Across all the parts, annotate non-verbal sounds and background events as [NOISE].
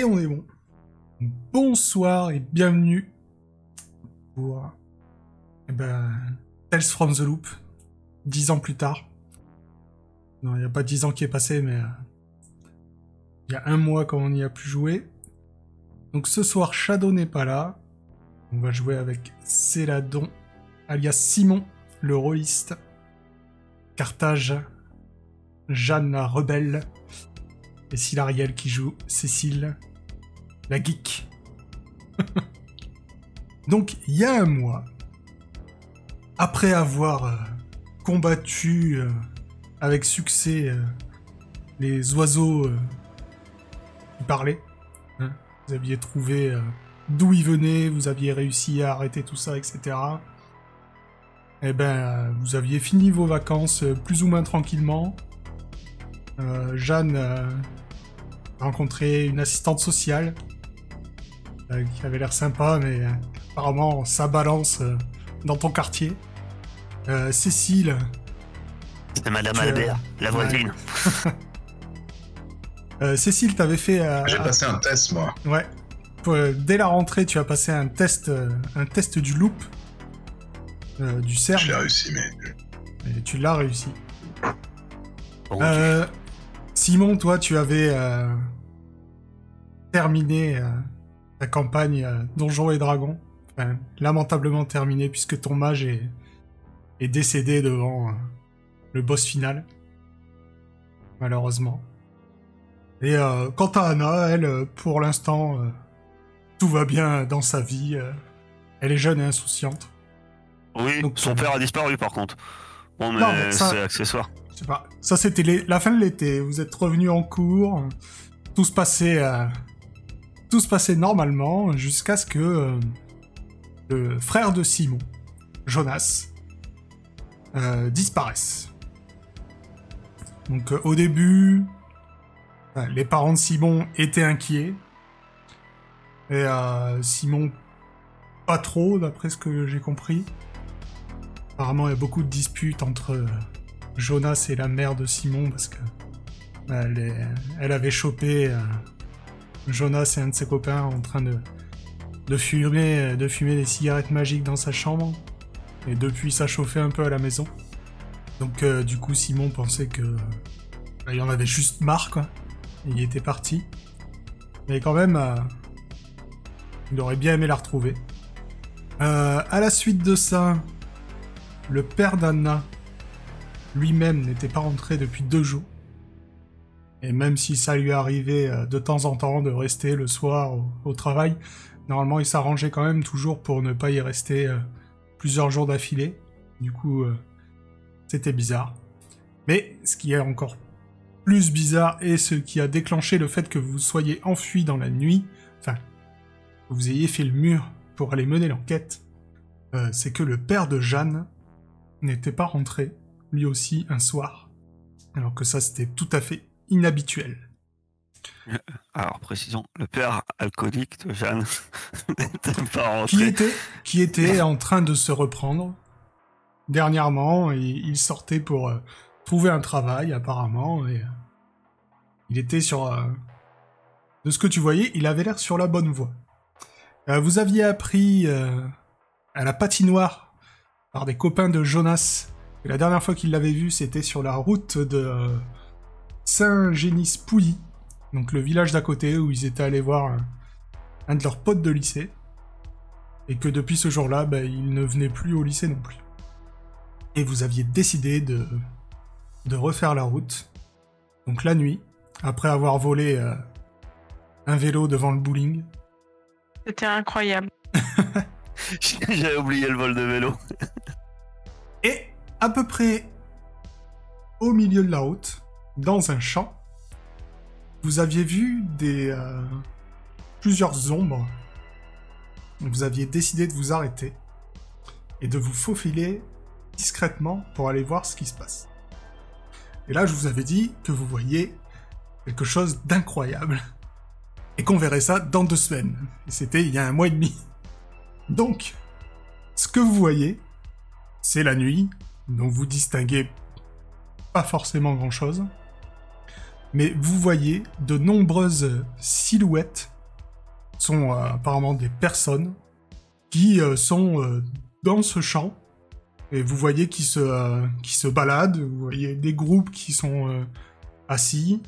Et on est bon. Bonsoir et bienvenue pour eh ben, from the Loop, dix ans plus tard. Non, il n'y a pas dix ans qui est passé, mais euh, il y a un mois quand on y a pu jouer. Donc ce soir, Shadow n'est pas là. On va jouer avec Céladon, alias Simon, le rôliste. Carthage, Jeanne la rebelle. Et Silariel qui joue Cécile, la geek. [LAUGHS] Donc, il y a un mois, après avoir euh, combattu euh, avec succès euh, les oiseaux qui parlaient, hein, vous aviez trouvé d'où ils venaient, vous aviez réussi à arrêter tout ça, etc. Eh ben, vous aviez fini vos vacances plus ou moins tranquillement. Jeanne rencontré une assistante sociale euh, qui avait l'air sympa, mais euh, apparemment ça balance euh, dans ton quartier. Cécile. C'est Madame Albert, la voisine. [LAUGHS] Cécile, t'avais fait. J'ai passé un test, moi. Ouais. dès la rentrée, tu as passé un test, un test du loop, du cerf. Je l'ai réussi, mais. Et tu l'as réussi. Simon, toi, tu avais terminé euh, ta campagne euh, Donjons et Dragons. lamentablement terminé puisque ton mage est, est décédé devant euh, le boss final. Malheureusement. Et quant à Anna, elle, pour l'instant, tout va bien dans sa vie. elle est jeune et insouciante. Oui, son père a disparu par contre. Bon, mais c'est accessoire. Pas. Ça, c'était la fin de l'été. Vous êtes revenu en cours. Tout se passait tout se passait normalement jusqu'à ce que euh, le frère de Simon, Jonas, euh, disparaisse. Donc euh, au début, les parents de Simon étaient inquiets. Et Simon, pas trop, d'après ce que j'ai compris. Apparemment, il y a beaucoup de disputes entre Jonas et la mère de Simon parce que elle, avait chopé Jonas et un de ses copains en train de, fumer des cigarettes magiques dans sa chambre. Et depuis, ça chauffait un peu à la maison. Donc, euh, du coup, Simon pensait que. Bah, il en avait juste marre, quoi. il était parti. Mais quand même, euh, il aurait bien aimé la retrouver. Euh, à la suite de ça, le père d'Anna lui-même n'était pas rentré depuis deux jours. Et même si ça lui arrivait euh, de temps en temps de rester le soir au, travail, normalement il s'arrangeait quand même toujours pour ne pas y rester euh, plusieurs jours d'affilée. Du coup, euh, c'était bizarre. Mais ce qui est encore plus bizarre et ce qui a déclenché le fait que vous soyez enfui dans la nuit, enfin, que vous ayez fait le mur pour aller mener l'enquête, c'est que le père de Jeanne n'était pas rentré, lui aussi, un soir. Alors que ça, c'était tout à fait inhabituel. [LAUGHS] Alors, précisons, le père alcoolique de Jeanne [LAUGHS] n'était pas rentré. Qui était, qui était en train de se reprendre. Dernièrement, il sortait pour euh, trouver un travail, apparemment, et euh, il était sur... Euh, de ce que tu voyais, il avait l'air sur la bonne voie. vous aviez appris à la patinoire par des copains de Jonas que la dernière fois qu'il l'avait vu, c'était sur la route de Saint-Génis-Pouilly, donc le village d'à côté où ils étaient allés voir un, de leurs potes de lycée, et que depuis ce jour-là, bah, ils ne venaient plus au lycée non plus. Et vous aviez décidé de, de refaire la route, donc la nuit, après avoir volé euh, un vélo devant le bowling. C'était incroyable. [LAUGHS] J'avais oublié le vol de vélo. et à peu près au milieu de la route, dans un champ, vous aviez vu des euh, plusieurs ombres. Vous aviez décidé de vous arrêter et de vous faufiler discrètement pour aller voir ce qui se passe. Et là, je vous avais dit que vous voyez quelque chose d'incroyable et qu'on verrait ça dans deux semaines. C'était il y a un mois et demi. Donc, ce que vous voyez, c'est la nuit, dont vous distinguez pas forcément grand-chose. Mais vous voyez de nombreuses silhouettes, sont euh, apparemment des personnes, qui euh, sont euh, dans ce champ, et vous voyez qui se, qui se baladent, vous voyez des groupes qui sont assis,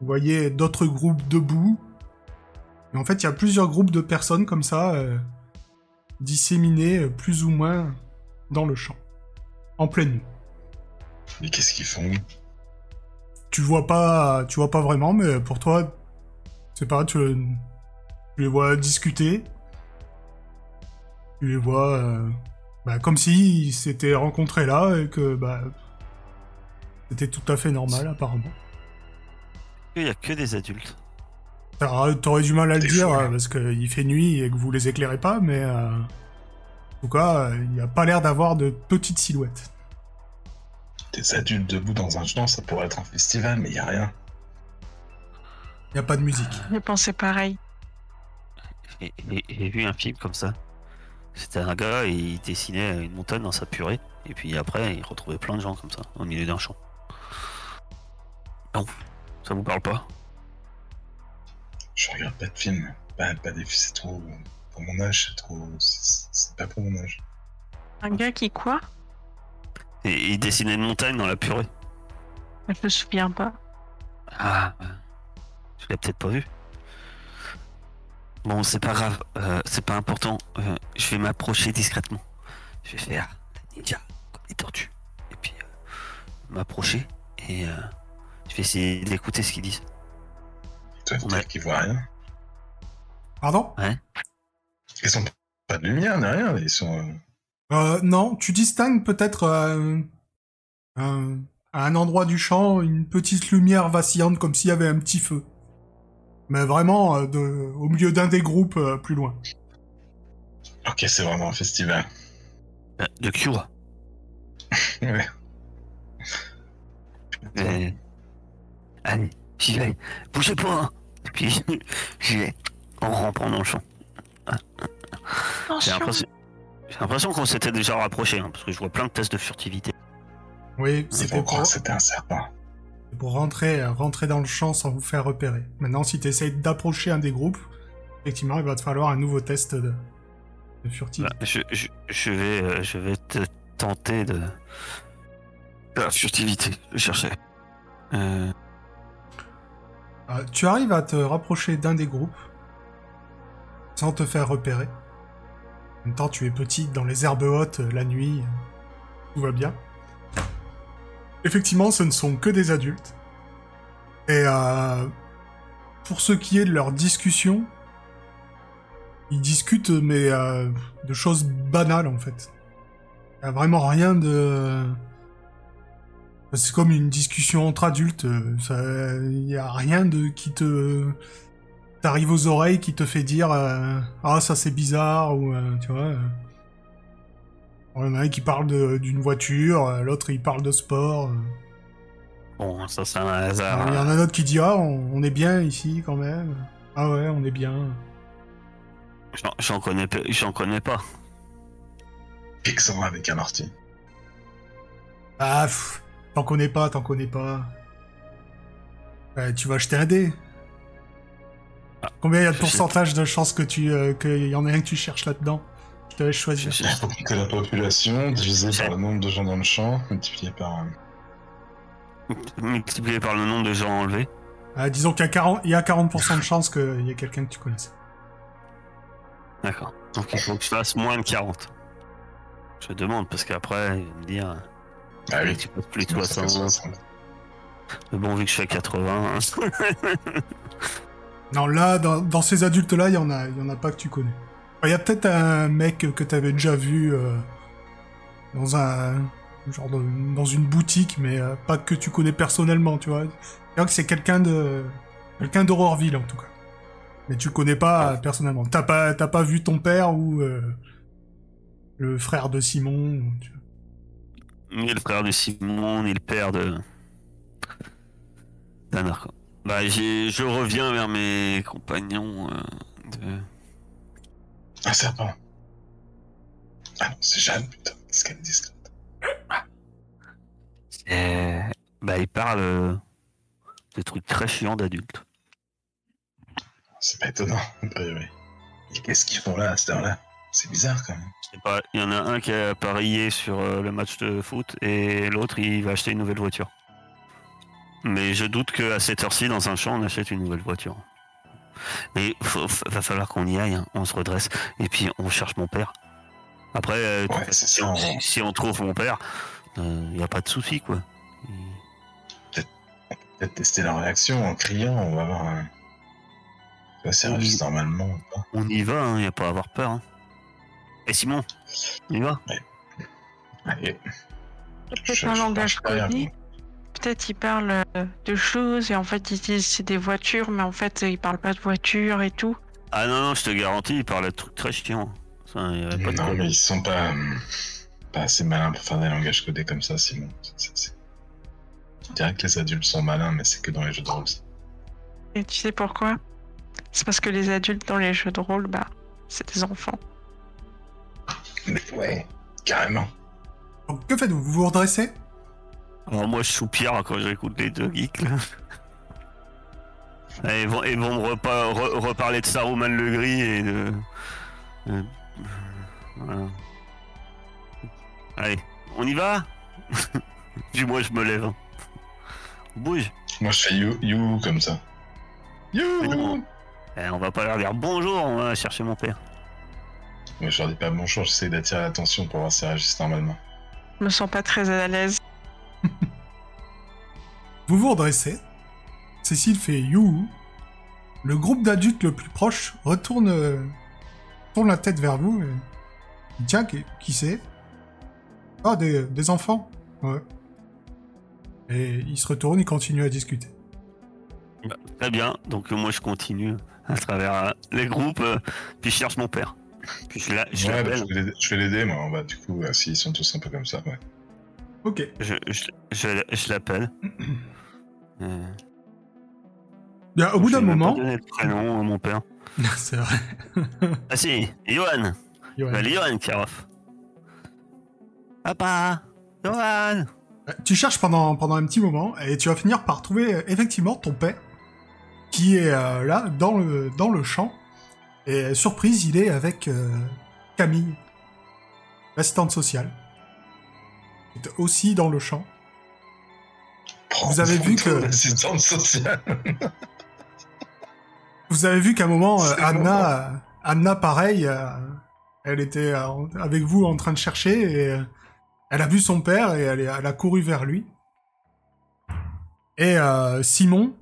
vous voyez d'autres groupes debout, et en fait il y a plusieurs groupes de personnes comme ça, disséminés euh, plus ou moins dans le champ, en pleine nuit. Mais qu'est-ce qu'ils font? Tu vois pas tu vois pas vraiment mais pour toi c'est pas tu, tu les vois discuter tu les vois euh, bah, comme s'ils s'étaient rencontrés là et que bah c'était tout à fait normal apparemment Il n'y a que des adultes. Alors, t'aurais du mal à le dire euh, hein. parce qu'il fait nuit et que vous les éclairez pas mais euh, en tout cas il n'y a pas l'air d'avoir de petites silhouettes Des adultes debout dans un champ, ça pourrait être un festival, mais y a rien. il n'y a pas de musique J'ai pensé pareil. J'ai j'ai- j'ai vu un film comme ça. C'était un gars et il dessinait une montagne dans sa purée. Et puis après, il retrouvait plein de gens comme ça, au milieu d'un champ. Non, ça vous parle pas? Je regarde pas de film. Pas, pas des c'est trop. Pour mon âge, c'est trop. C'est c'est pas pour mon âge. Un gars qui quoi? Et il dessinait une montagne dans la purée. Je me souviens pas. Ah, ouais. je l'ai peut-être pas vu. Bon, c'est pas grave, euh, c'est pas important. Euh, je vais m'approcher discrètement. Je vais faire ninja, comme les tortues. Et puis, euh, m'approcher et euh, je vais essayer d'écouter ce qu'ils disent. Toi, Ouais. qu'ils voient rien. pardon? Ils ont pas de lumière, ni rien. Ils sont. Euh, Euh, non, tu distingues peut-être euh, un- à un endroit du champ une petite lumière vacillante comme s'il y avait un petit feu. Mais vraiment euh, de, au milieu d'un des groupes euh, plus loin. Ok, c'est vraiment un festival. Euh, de Cure. [LAUGHS] Ouais. Euh, Allez, j'y vais. Bougez pas. hein. Et puis, [LAUGHS] j'y vais en rampant dans le champ. J'ai Attention. l'impression, j'ai l'impression qu'on s'était déjà rapproché, hein, parce que je vois plein de tests de furtivité. Oui, c'était pour, croire que c'était un serpent. pour rentrer, euh, rentrer dans le champ sans vous faire repérer. Maintenant, si tu essayes d'approcher un des groupes, effectivement, il va te falloir un nouveau test de, de furtivité. Bah, je, je, je vais, euh, je vais te tenter de. La furtivité, je cherchais. Euh, Euh, tu arrives à te rapprocher d'un des groupes sans te faire repérer. En même temps, tu es petit dans les herbes hautes euh, la nuit. euh, Tout va bien. Effectivement, ce ne sont que des adultes. Et euh, pour ce qui est de leur discussion, ils discutent mais de choses banales en fait. Il n'y a vraiment rien de... C'est comme une discussion entre adultes. Il n'y a rien de qui te t'arrive aux oreilles qui te fait dire euh, ah ça c'est bizarre ou euh, tu vois. euh. Il y en a un qui parle de- d'une voiture, l'autre il parle de sport. euh. bon, ça c'est un hasard. Il y en a un autre qui dit ah on, on est bien ici quand même. Ah ouais on est bien. J'en- connais, j'en connais pas. Pixar avec un ortie. Ah t'en connais pas, t'en connais pas. Euh, tu vas acheter un dé. Ah, Combien il y a de pourcentage de chances que tu euh, qu'il y en ait un que tu cherches là-dedans? Je te laisse choisir. Je- Il faut que la population divisée par le nombre de gens dans le champ, multiplié par. euh, [LAUGHS] Multiplié par le nombre de gens enlevés. Ah, disons qu'il y a 40%, il y a 40% de chances qu'il y ait quelqu'un que tu connaisses. D'accord. Donc il faut que je fasse moins de 40. Je demande parce qu'après, il va me dire Ah oui, tu passes plus 60. 60. Mais bon, vu que je fais 80, hein. [LAUGHS] Non, là, dans, dans ces adultes-là, il y en a, y en a pas que tu connais. Il y a peut-être un mec que t'avais déjà vu euh, dans un genre de- dans une boutique, mais euh, pas que tu connais personnellement, tu vois. Que c'est quelqu'un de quelqu'un d'Aurorville en tout cas. Mais tu connais pas personnellement. T'as pas t'as pas vu ton père ou euh, le frère de Simon. tu vois. ni le frère de Simon, ni le père de. quoi. Bah, je reviens vers mes compagnons euh, de. Un serpent. Ah non, c'est Jeanne, putain. Qu'est-ce qu'elle discrète. Et... Bah, ils parlent euh, Des trucs très chiants d'adultes. C'est pas étonnant. Et qu'est-ce qu'ils font là à cette heure-là? C'est bizarre quand même. Je sais pas, il y en a un qui a parié sur euh, le match de foot et l'autre il va acheter une nouvelle voiture. Mais je doute qu'à cette heure-ci, dans un champ, on achète une nouvelle voiture. Mais faut- va falloir qu'on y aille, hein. on se redresse et puis on cherche mon père. Après, euh, Ouais, si, ça. on, on- si on trouve mon père, il n'y a pas de souci quoi. Peut-être tester leur réaction en criant, on va voir. hein. Ça Oui. réagissent normalement ou pas. On y va, il n'y a pas à avoir peur. hein. Et Simon, on y va? Allez, Peut-être un langage codé. Peut-être ils parlent euh, de choses et en fait ils disent c'est des voitures, mais en fait ils parlent pas de voitures et tout. Ah non, non, je te garantis, il parle de trucs très chiants. Ça, il y avait pas Non, mais ils sont pas, hum, pas assez malins pour faire des langages codés comme ça, c'est- Je dirais que les adultes sont malins, mais c'est que dans les jeux de rôle. ça. Et tu sais pourquoi? C'est parce que les adultes dans les jeux de rôle, bah, c'est des enfants. Mais ouais, carrément. Donc, que faites-vous? Vous vous redressez? Alors moi je soupire quand j'écoute les deux geeks là. [LAUGHS] Et ils vont, ils vont me repa- re- reparler de Saruman le Gris et de... euh, voilà. Allez, on y va? [LAUGHS] Du moins je me lève. On bouge. Moi, je fais you, you comme ça. You. Eh, on va pas leur dire bonjour, on va chercher mon père. Moi, je leur dis pas bonjour, j'essaie d'attirer l'attention pour voir s'ils réagissent normalement. Je me sens pas très à l'aise. [LAUGHS] Vous vous redressez. Cécile fait you. Le groupe d'adultes le plus proche retourne, euh, tourne la tête vers vous. Et... dit, Tiens, qui, qui c'est? Ah, des, des enfants. Ouais. Et il se retourne, il continue à discuter. Très bien, donc moi je continue à travers euh, les groupes, euh, puis je cherche mon père. Puis je la- je ouais, bah, je vais l'aider- moi, bas, du coup, euh, s'ils sont tous un peu comme ça, ouais. Ok. Je, je, je, je l'appelle. [CLEARS THROAT] Euh, Bien, au bout d'un moment. pas donné le prénom à mon père. [LAUGHS] c'est vrai. Ah si, Johan Johan. Bah, Johan. Papa Johan Euh, Tu cherches pendant, pendant un petit moment et tu vas finir par trouver euh, effectivement ton père qui est euh, là dans le, dans le champ. Et surprise, il est avec euh, Camille, l'assistante sociale. Aussi dans le champ. Vous avez vu que- sociale. [LAUGHS] Vous avez vu qu'à un moment, euh, Anna, euh, Anna, pareil, euh, elle était avec vous en train de chercher et elle a vu son père et elle, est- elle a couru vers lui. Et Simon,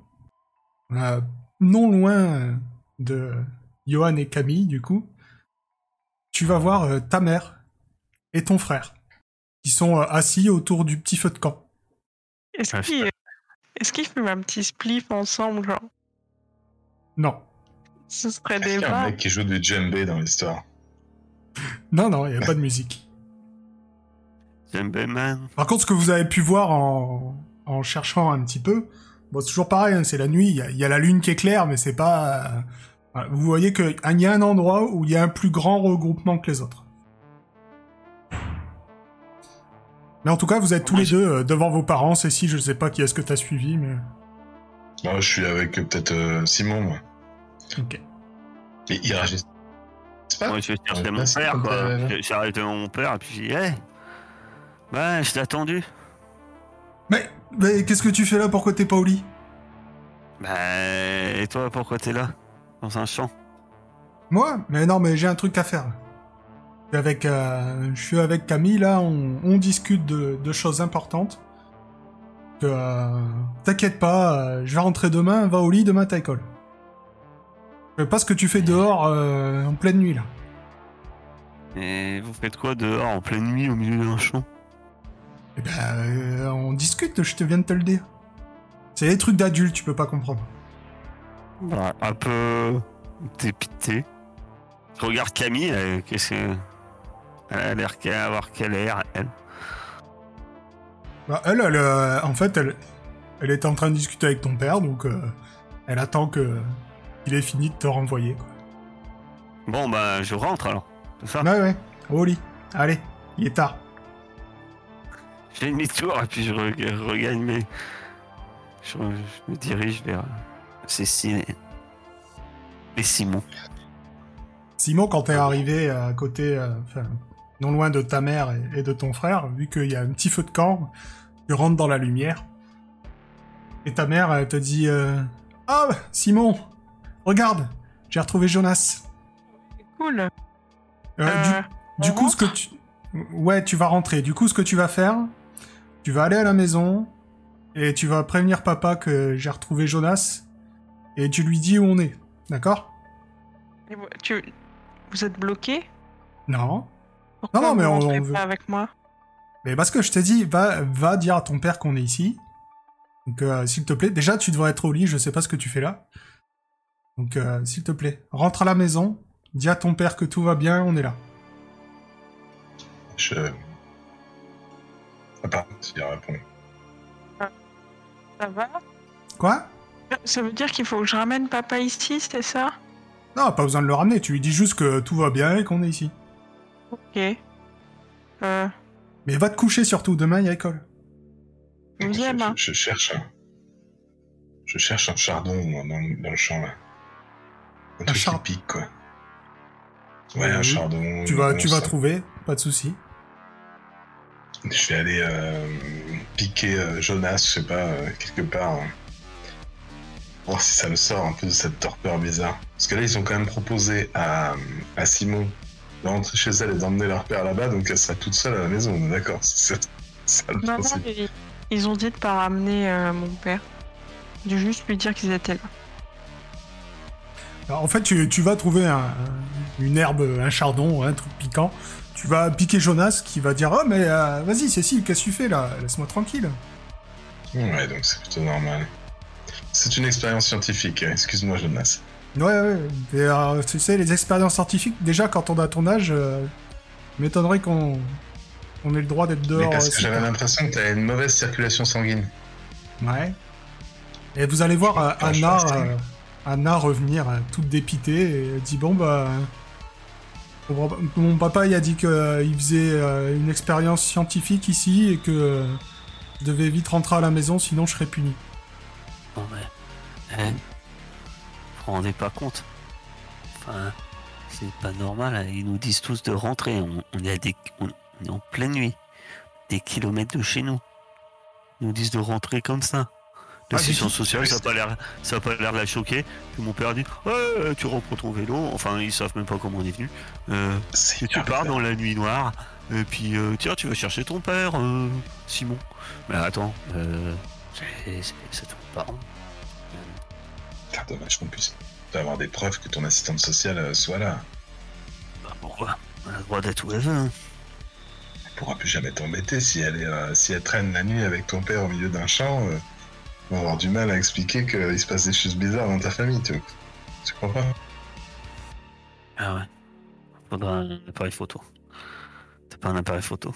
non loin de Johan et Camille, du coup, tu vas voir ta mère et ton frère qui sont euh, assis autour du petit feu de camp. Est-ce Ah, qu'ils est qu'ils fument un petit spliff ensemble, genre? Non, Ce serait des y a un mec qui joue du djembé dans l'histoire? Non, non, il n'y a pas de musique. [LAUGHS] Djembe Man. Par contre, ce que vous avez pu voir en, en cherchant un petit peu, bon, c'est toujours pareil, hein, c'est la nuit, il y, a- il y a la lune qui est claire, mais c'est pas... euh, vous voyez qu'il y a un endroit où il y a un plus grand regroupement que les autres. Mais en tout cas, vous êtes tous les deux euh, devant vos parents. Cécile, je sais pas qui est-ce que t'as suivi, mais... Moi, je suis avec euh, peut-être euh, Simon, moi. Ok. Mais il réagit pas Moi je vais chercher Ouais, mon père quoi. J'arrête devant mon père et puis je dis Hey Ouais, je t'ai attendu. Mais, mais qu'est-ce que tu fais là? Pourquoi t'es pas au lit? Bah. Et toi pourquoi t'es là? Dans un champ Moi? Mais non, mais j'ai un truc à faire. Je suis avec, euh, je suis avec Camille, là, on, on discute de, de choses importantes. Que, euh, T'inquiète pas, euh, je vais rentrer demain, va au lit, demain t'as école. Je sais pas ce que tu fais dehors en pleine nuit, là. Et vous faites quoi dehors en pleine nuit au milieu d'un champ? Eh ben, euh, on discute, je te viens de te le dire. C'est des trucs d'adultes, tu peux pas comprendre. Bah, un peu dépité. Je regarde Camille, qu'est-ce que. Elle a l'air qu'elle avoir quel air, elle. Bah, elle, elle, euh, en fait, elle, elle était en train de discuter avec ton père, donc euh, elle attend que il ait fini de te renvoyer, quoi. Bon, bah, je rentre alors. C'est ça? Ouais, ouais, au lit. Allez, il est tard. Je fais demi-tour et puis je re- regagne mes. je, je me dirige vers Cécile et, et Simon. Simon, quand t'es arrivé à côté, euh, enfin, non loin de ta mère et, et de ton frère, vu qu'il y a un petit feu de camp, tu rentres dans la lumière. Et ta mère, elle te dit euh, Ah, Simon, regarde, j'ai retrouvé Jonas. Cool. Euh, Euh, du du on coup, ce que tu. Ouais, tu vas rentrer. Du coup, ce que tu vas faire, tu vas aller à la maison et tu vas prévenir papa que j'ai retrouvé Jonas et tu lui dis où on est. D'accord? Tu... vous êtes bloqué Non. Pourquoi non, mais on- veut- pas avec moi Mais parce que je t'ai dit, va, va dire à ton père qu'on est ici. Donc, euh, s'il te plaît, déjà, tu devrais être au lit, je sais pas ce que tu fais là. Donc, euh, s'il te plaît, rentre à la maison, dis à ton père que tout va bien, on est là. Je. Ah, pardon, il répond. Ça va? Quoi? Ça veut dire qu'il faut que je ramène papa ici, c'est ça? Non, pas besoin de le ramener, tu lui dis juste que tout va bien et qu'on est ici. Ok. Euh, Mais va te coucher surtout, demain il y a école. Je, je, je cherche un. Je cherche un chardon dans, dans le champ là. Un, truc char- qui pique quoi. Ouais, un chardon. Tu vas, bon, tu vas ça. trouver, pas de souci. Je vais aller euh, piquer euh, Jonas, je sais pas, euh, quelque part. hein. Voir si ça le sort un peu de cette torpeur bizarre. Parce que là, ils ont quand même proposé à, à Simon de rentrer chez elle et d'emmener leur père là-bas, donc elle sera toute seule à la maison, on est d'accord C'est [LAUGHS] ça le Non, non, principe. ils, ils ont dit de pas ramener euh, mon père. De juste lui dire qu'ils étaient là. Alors, en fait, tu, tu vas trouver un- un- une herbe, un chardon, un truc piquant. Tu vas piquer Jonas qui va dire Oh, mais euh, vas-y, Cécile, qu'est-ce que tu fais là? Laisse-moi tranquille. Ouais, donc c'est plutôt normal. C'est une expérience scientifique, hein. excuse-moi Jonas. Ouais, ouais. Et, euh, tu sais, les expériences scientifiques, déjà, quand on a ton âge, euh, m'étonnerait qu'on on ait le droit d'être Mais dehors. parce euh, que j'avais l'impression que t'avais une mauvaise circulation sanguine. Ouais. Et vous allez voir euh, Anna, euh, Anna revenir euh, toute dépitée et elle dit Bon, bah. Mon papa, il a dit qu'il faisait une expérience scientifique ici et que je devais vite rentrer à la maison, sinon je serais puni. Non mais, eh, vous rendez pas compte Enfin, c'est pas normal. hein. Ils nous disent tous de rentrer. On, on est à des, on, on est en pleine nuit, des kilomètres de chez nous. Ils nous disent de rentrer comme ça. Ah, L'assistance j'ai- sociale, ça a pas l'air, ça a pas l'air de la choquer. Puis mon père dit, ouais, tu reprends ton vélo. Enfin, ils savent même pas comment on est venu. Euh, et tu pars dans la nuit noire. Et puis, euh, tiens, tu vas chercher ton père, euh, Simon. Mais attends, euh, c'est, c'est, c'est dommage qu'on puisse avoir des preuves que ton assistante sociale euh, soit là. Bah pourquoi? On a le droit d'être où elle veut. hein. Elle pourra plus jamais t'embêter si elle est, euh, si elle traîne la nuit avec ton père au milieu d'un champ. euh, on va avoir du mal à expliquer qu'il se passe des choses bizarres dans ta famille, tu, tu crois pas Ah ouais. Faudra un appareil photo. T'as pas un appareil photo?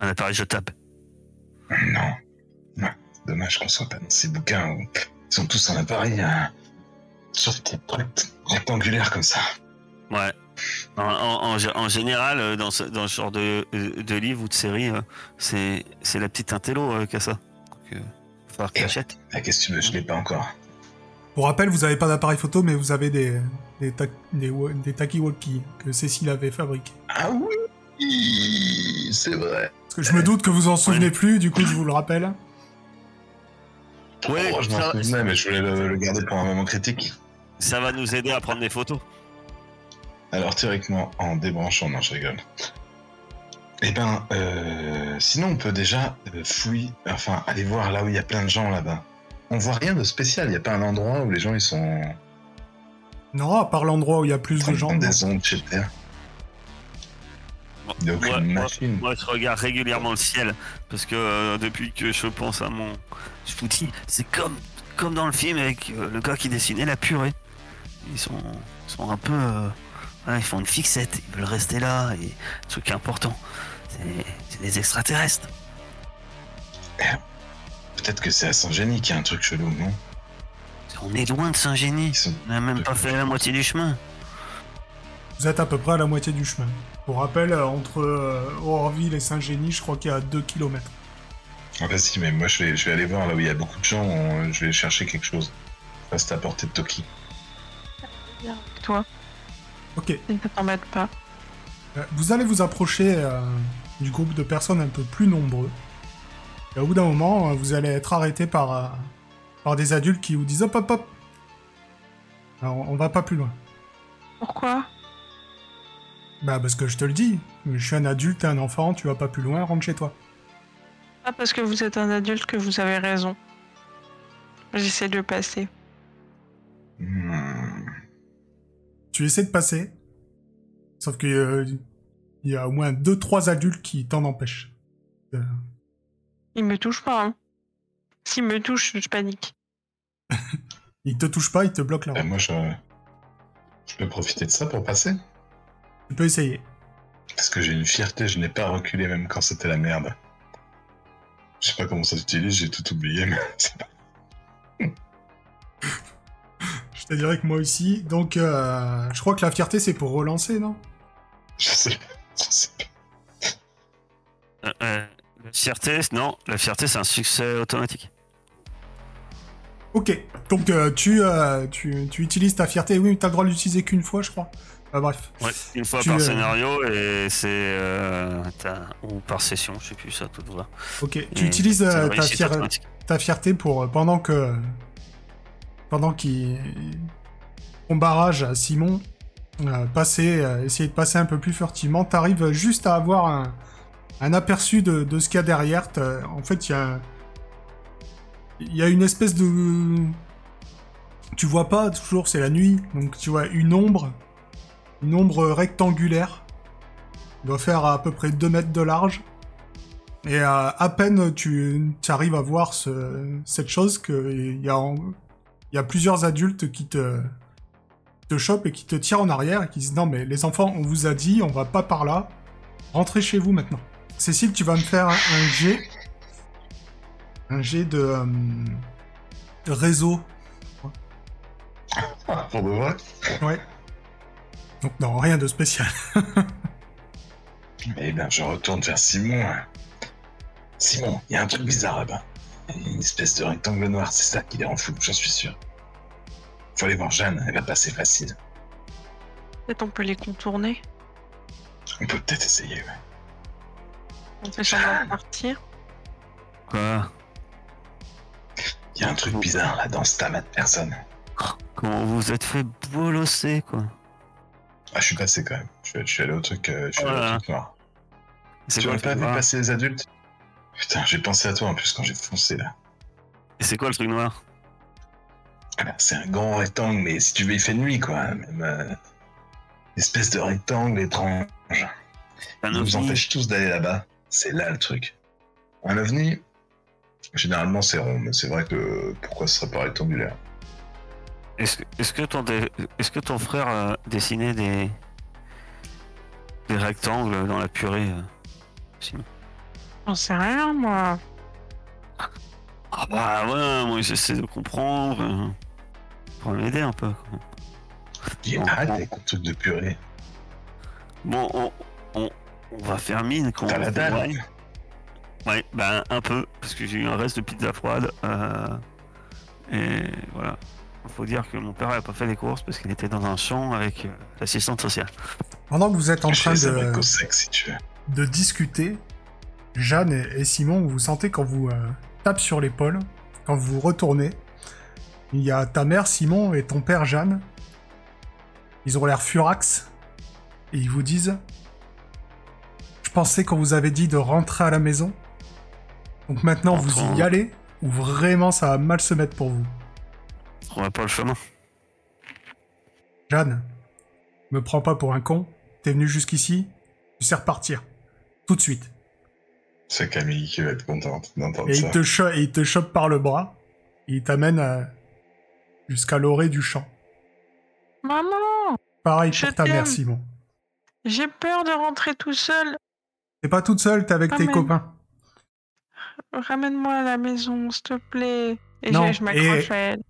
Un appareil jetable? Non. Non. Dommage qu'on soit pas dans ces bouquins où ils sont tous en appareil euh, sur des petites trucs rectangulaires comme ça. Ouais. En, en- en- en général, euh, dans ce, dans ce genre de, euh, de livre ou de série, euh, c'est, c'est la petite intello euh, qui a ça. Donc, euh, faut falloir que Et- t'achètes. Ah, qu'est-ce que tu veux Je l'ai pas encore. Pour rappel, vous avez pas d'appareil photo, mais vous avez des, des, ta- des, que Cécile avait fabriqués. Ah oui C'est vrai. Parce que je me doute que vous en souvenez plus, du coup je vous le rappelle. Ouais, Oh, je m'en ça- souvenais, mais je voulais le, le garder pour un moment critique. Ça va nous aider à prendre des photos. Alors théoriquement, en débranchant, non, je rigole. Eh ben, euh, sinon on peut déjà euh, fouiller, enfin aller voir là où il y a plein de gens là-bas. On voit rien de spécial, il n'y a pas un endroit où les gens ils sont Non, à part l'endroit où il y a plus de gens. des ondes. Il a Moi- moi- machine. Moi, je regarde régulièrement le ciel parce que euh, depuis que je pense à mon, dis, c'est comme comme dans le film avec euh, le gars qui dessinait la purée. Ils sont ils sont un peu, euh, voilà, ils font une fixette, ils veulent rester là et truc important, c'est des extraterrestres. Peut-être que c'est à Saint-Génie qu'il y a un truc chelou, non? On est loin de Saint-Génie, on n'a même pas fait la moitié du chemin. Vous êtes à peu près à la moitié du chemin. Pour rappel, euh, entre euh, Aurorville et Saint-Génie, je crois qu'il y a 2 km. Ah bah si, mais moi je vais, je vais aller voir là où il y a beaucoup de gens, on- je vais chercher quelque chose. Reste à portée de Toki. Toi, Ok. si ne t'embête pas. Euh, Vous allez vous approcher euh, du groupe de personnes un peu plus nombreux. Et au bout d'un moment, vous allez être arrêté par, euh, par des adultes qui vous disent hop hop hop. Alors, on va pas plus loin. Pourquoi? Bah parce que je te le dis, je suis un adulte, t'es un enfant, tu vas pas plus loin, rentre chez toi. Pas parce que vous êtes un adulte que vous avez raison. J'essaie de passer. Hmm. Tu essaies de passer, sauf que euh, il y a au moins deux trois adultes qui t'en empêchent. Euh, Il me touche pas, hein. S'il me touche, je panique. [LAUGHS] ils te touchent pas, ils te bloquent la Bah, route. moi je... je peux profiter de ça pour passer. Tu peux essayer. Parce que j'ai une fierté, je n'ai pas reculé même quand c'était la merde. Je sais pas comment ça s'utilise, j'ai tout oublié, mais [LAUGHS] c'est pas... [LAUGHS] Je te dirais que moi aussi. Donc, euh, je crois que la fierté c'est pour relancer, non? Je sais pas. [LAUGHS] Je sais pas. Euh, euh, la fierté, non, la fierté c'est un succès automatique. Ok. Donc, euh, tu, euh, tu, tu utilises ta fierté. Oui, mais t'as le droit de l'utiliser qu'une fois, je crois. Bah, bref. Ouais, une fois Tu, par euh, scénario et c'est euh, ou par session, je sais plus ça, tout voir. Ok. Tu utilises euh, ta, fier- ta fierté pour euh, pendant que pendant qu'il ton barrage à Simon euh, passer euh, essayer de passer un peu plus furtivement t'arrives juste à avoir un, un aperçu de, de ce qu'il y a derrière en fait il y a il y a une espèce de tu vois pas toujours c'est la nuit donc tu vois une ombre une ombre rectangulaire doit faire à peu près 2 mètres de large. Et euh, à peine tu, tu arrives à voir ce- cette chose qu'il y, a y a plusieurs adultes qui te, te chopent et qui te tirent en arrière et qui disent non mais les enfants on vous a dit on va pas par là. Rentrez chez vous maintenant. Cécile tu vas me faire un, un jet. Un jet de, euh, de réseau. Ah, pour de vrai? Ouais donc non rien de spécial Eh bien, je retourne vers Simon. Simon, il y a un truc bizarre là-bas. Une espèce de rectangle noir, c'est ça qui les rend fous, j'en suis sûr. Faut aller voir Jeanne, elle va passer facile. Peut-être on peut les contourner. On peut peut-être essayer, ouais. On de partir. Quoi? Il y a un truc bizarre là dans ce tamas de personnes. Comment vous vous êtes fait bolosser quoi Ah, je suis passé quand même. Je suis, je suis allé au truc, euh, je suis allé au truc noir. Tu quoi, pas vu passer les adultes? Putain, j'ai pensé à toi en plus quand j'ai foncé là. Et c'est quoi le truc noir? Ah ben, c'est un grand rectangle, mais si tu veux, il fait nuit quoi. Même, euh, espèce de rectangle étrange. Un Il nous empêche tous d'aller là-bas. C'est là le truc. Un ovni, généralement c'est rond, mais c'est vrai que pourquoi ce serait pas rectangulaire? Est-ce que, est-ce que ton, dé- est-ce que ton frère a dessiné des, des rectangles dans la purée euh, J'en sais rien, moi. Ah bah ouais, moi j'essaie de comprendre. euh, pour m'aider un peu. Dis, Bon, arrête avec ton truc de purée. Bon, on, on, on va faire mine quand T'as la dalle. Ouais, bah un peu, parce que j'ai eu un reste de pizza froide. euh, et voilà. Faut dire que mon père n'a pas fait les courses parce qu'il était dans un champ avec euh, l'assistante sociale. pendant que vous êtes en Je train de avec au sec si tu veux. de discuter, Jeanne et, Simon, vous sentez quand vous euh, tape sur l'épaule, quand vous vous retournez, il y a ta mère Simon et ton père Jeanne. Ils ont l'air furax et ils vous disent Je pensais qu'on vous avait dit de rentrer à la maison. Donc maintenant vous y allez ou vraiment ça va mal se mettre pour vous. On va pas le chemin. Jeanne, me prends pas pour un con. T'es venu jusqu'ici, tu sais repartir. Tout de suite. C'est Camille qui va être contente d'entendre Et ça. il te, cho- et il te chope par le bras. Et il t'amène à- jusqu'à l'orée du champ. Maman, Pareil Je pour ta mère. Simon. j'ai peur de rentrer tout seul. T'es pas toute seule, t'es avec tes copains. Ramène-moi à la maison, s'il te plaît. Et Non, je, je m'accroche à elle.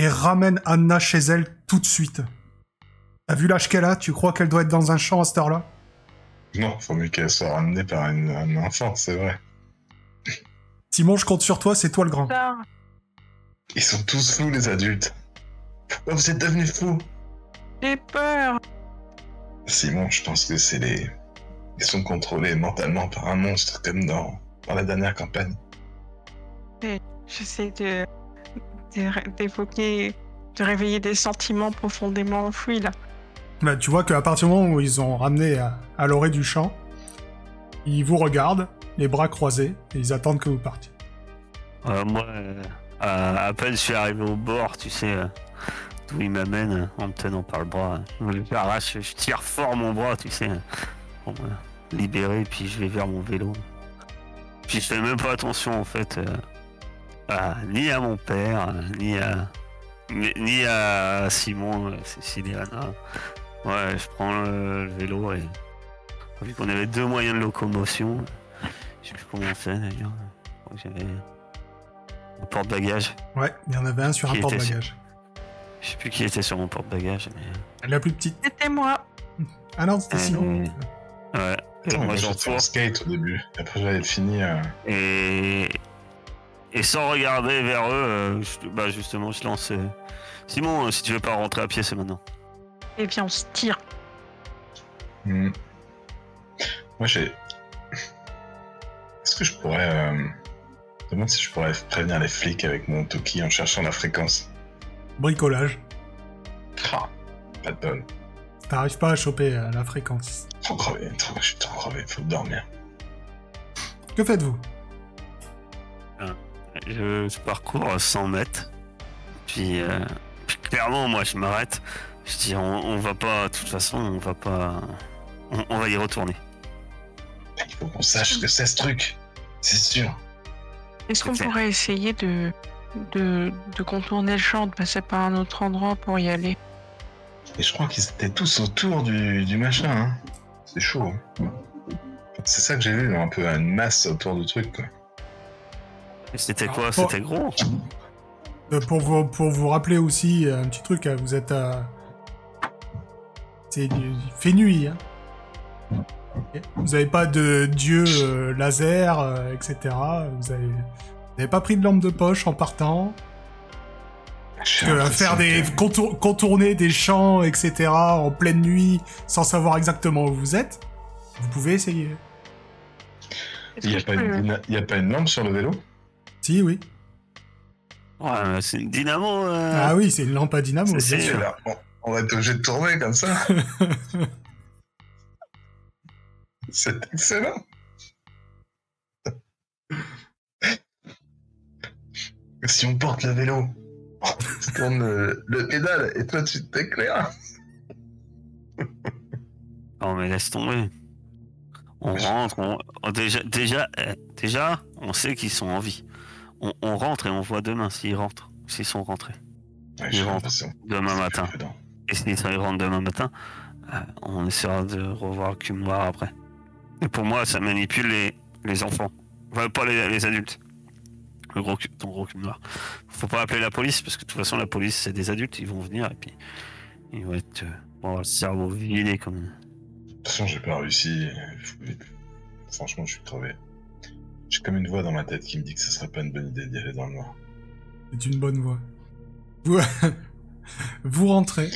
Et ramène Anna chez elle tout de suite. T'as vu l'âge qu'elle a? Tu crois qu'elle doit être dans un champ à cette heure-là? Non, faut mieux qu'elle soit ramenée par une- un enfant, c'est vrai. Simon, je compte sur toi, c'est toi le grand. Ils sont tous fous, les adultes. Pourquoi vous êtes devenus fous? J'ai peur. Simon, je pense que c'est les. Ils sont contrôlés mentalement par un monstre comme dans, dans la dernière campagne. J'essaie de- d'évoquer, de réveiller des sentiments profondément enfouis là. Bah, tu vois qu'à partir du moment où ils ont ramené à, à l'orée du champ, ils vous regardent, les bras croisés, et ils attendent que vous partiez. Euh, moi, euh, à, à peine je suis arrivé au bord, tu sais, euh, d'où il m'amène en me tenant par le bras. Je me l'arrache, je tire fort mon bras, tu sais, pour me libérer, puis je vais vers mon vélo. Puis je fais même pas attention en fait, euh, à- ni à mon père, ni à ni, ni à Simon, euh, Céciliana. Ouais, je prends le, le vélo et vu qu'on avait deux moyens de locomotion, je sais plus comment c'est d'ailleurs. Je crois que J'avais un porte-bagages. Ouais, il y en avait un sur un porte-bagages. Je sais plus qui était sur mon porte-bagages, mais. La plus petite. C'était moi. Ah non, c'était Euh, Simon. Ouais. Attends, moi, fait retourne. un skate au début. Après, j'avais fini. euh, Et. Et sans regarder vers eux, euh, je- bah justement, je lance. euh, Simon, euh, si tu veux pas rentrer à pied, c'est maintenant. Eh bien, on se tire. hmm. Moi, j'ai. Est-ce que je pourrais. Euh... Je me demande si je pourrais prévenir les flics avec mon Toki en cherchant la fréquence. Bricolage. Ah, pas de bonne. T'arrives pas à choper euh, la fréquence. Trop crevé, trop... je suis trop crevé, faut dormir. Que faites-vous? Je, je parcours 100 mètres. Puis, euh, puis clairement, moi, je m'arrête. Je dis, on, on va pas, de toute façon, on va pas. On, on va y retourner. Il faut qu'on sache ce que c'est ce truc. C'est sûr. Est-ce qu'on pourrait essayer de, de, de contourner le champ, de passer par un autre endroit pour y aller? Et je crois qu'ils étaient tous autour du, du machin. Hein. C'est chaud. hein. C'est ça que j'ai vu, un peu une masse autour du truc. Quoi. C'était quoi. C'était gros Euh, pour, vous, pour vous rappeler aussi euh, un petit truc, euh, vous êtes à... C'est du- il fait nuit, hein. Vous avez pas de dieu euh, laser, euh, etc. Vous avez... vous avez pas pris de lampe de poche en partant. Que, euh, faire des que- contour- contourner des champs, etc. en pleine nuit sans savoir exactement où vous êtes. Vous pouvez essayer. Il n'y peux- a pas une lampe sur le vélo? Si, oui. Ouais, mais c'est une dynamo. euh. Ah oui, c'est une lampe à dynamo, C'est- sûr. Là, on, on va être obligé de tourner comme ça. [LAUGHS] C'est excellent. Si on porte le vélo, tu tournes le, le pédale et toi tu t'éclaires. [LAUGHS] Non mais laisse tomber. On rentre, on... on- déjà, déjà, euh, déjà, on sait qu'ils sont en vie. On, on rentre et on voit demain s'ils rentrent, s'ils sont rentrés. Ouais, j'ai l'impression. Demain matin. Et s'ils rentrent demain matin, euh, on essaiera de revoir noir après. Et pour moi, ça manipule les, les enfants. Enfin, pas les, les adultes. Le gros ton gros noir. Faut pas appeler la police parce que de toute façon, la police, c'est des adultes. Ils vont venir et puis ils vont être. euh, vont avoir le cerveau vidé comme. De toute façon, j'ai pas réussi. Franchement, je suis crevé. J'ai comme une voix dans ma tête qui me dit que ce serait pas une bonne idée d'y aller dans le noir. C'est une bonne voie. Vous, [LAUGHS] vous rentrez.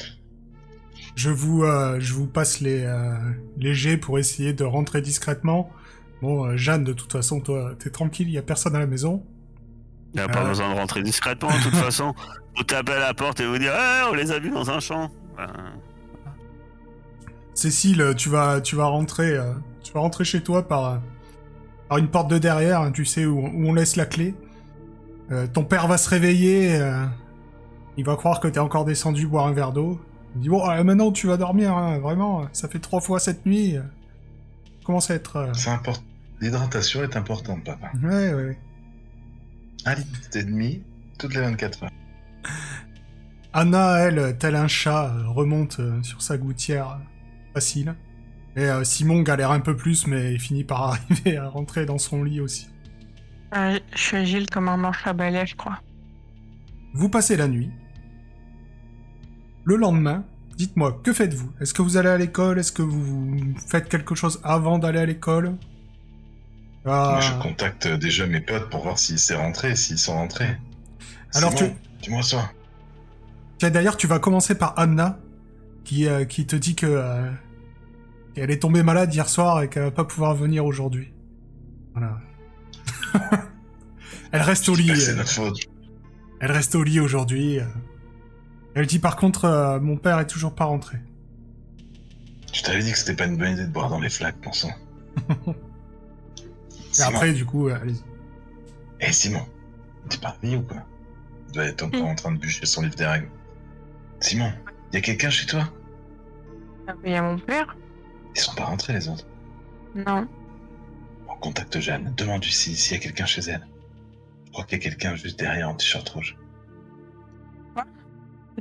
Je vous, euh, je vous passe les, euh, les jets pour essayer de rentrer discrètement. Bon, euh, Jeanne, de toute façon, toi, t'es tranquille, il y a personne à la maison. Il n'y a pas Euh. besoin de rentrer discrètement, de toute [LAUGHS] façon. Vous tapez à la porte et vous dire Eh, on les a vus dans un champ. Ben, Cécile, tu vas, tu vas rentrer, tu vas rentrer chez toi par, par une porte de derrière, hein, tu sais où, où on laisse la clé. Euh, ton père va se réveiller, euh, il va croire que t'es encore descendu boire un verre d'eau. Il dit bon, euh, maintenant tu vas dormir, hein, vraiment. Ça fait trois fois cette nuit. commence à être. euh, C'est important. L'hydratation est importante, papa. Ouais, ouais, ouais. Un litre et demi toutes les 24 heures. Anna, elle, tel un chat, remonte sur sa gouttière facile. Et euh, Simon galère un peu plus, mais il finit par [LAUGHS] arriver à rentrer dans son lit aussi. Euh, je suis agile comme un manche à balai, je crois. Vous passez la nuit. Le lendemain, dites-moi, que faites-vous? Est-ce que vous allez à l'école? Est-ce que vous faites quelque chose avant d'aller à l'école? Ah, je contacte déjà mes potes pour voir s'ils s'est rentré, s'ils sont rentrés. Alors, Simon, tu- reçois Tiens, D'ailleurs, tu vas commencer par Anna, qui, euh, qui te dit que qu'elle est tombée malade hier soir et qu'elle va pas pouvoir venir aujourd'hui. Voilà. [LAUGHS] elle reste au lit. C'est euh, notre faute. Elle reste au lit aujourd'hui. Elle dit par contre, euh, mon père est toujours pas rentré. Je t'avais dit que c'était pas une bonne idée de boire dans les flaques, bon sang. Et Simon. après, du coup, euh, allez-y. Eh Simon, t'es parmi ou quoi? Il doit être encore Mm. en train de bûcher son livre des règles. Simon, y a quelqu'un chez toi? Ah, mais Il y a mon père Ils sont pas rentrés les autres. Non. On contacte Jeanne, demande si s'il y a quelqu'un chez elle. Je crois qu'il y a quelqu'un juste derrière en t-shirt rouge.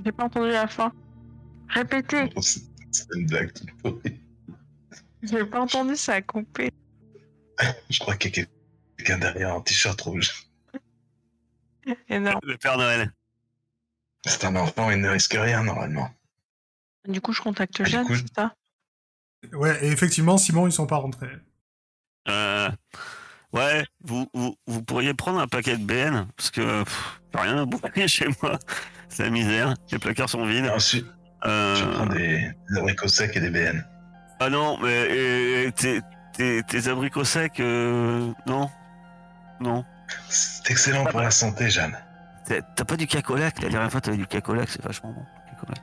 J'ai pas entendu la fin. Répétez. Oh, [LAUGHS] C'est une blague toute pourrie. J'ai pas entendu, ça a coupé. [LAUGHS] Je crois qu'il y a quelqu'un derrière en t-shirt rouge. [LAUGHS] Énorme. Le Père Noël. C'est un enfant, il ne risque rien normalement. Du coup, je contacte Ah, Jeanne, c'est ça? Ouais, et effectivement, Simon, ils sont pas rentrés. Euh, ouais, vous, vous, vous pourriez prendre un paquet de BN, parce que pff, rien à bouffer [LAUGHS] chez moi. C'est la misère, les placards sont vides. Ensuite, Euh, tu prends des, des abricots secs et des BN. Ah non, mais et- et tes, tes, tes abricots secs, euh, non Non. C'est excellent pour la santé, Jeanne. T'as pas du cacolac? La dernière fois, t'avais du cacolac, c'est vachement bon. cacolac.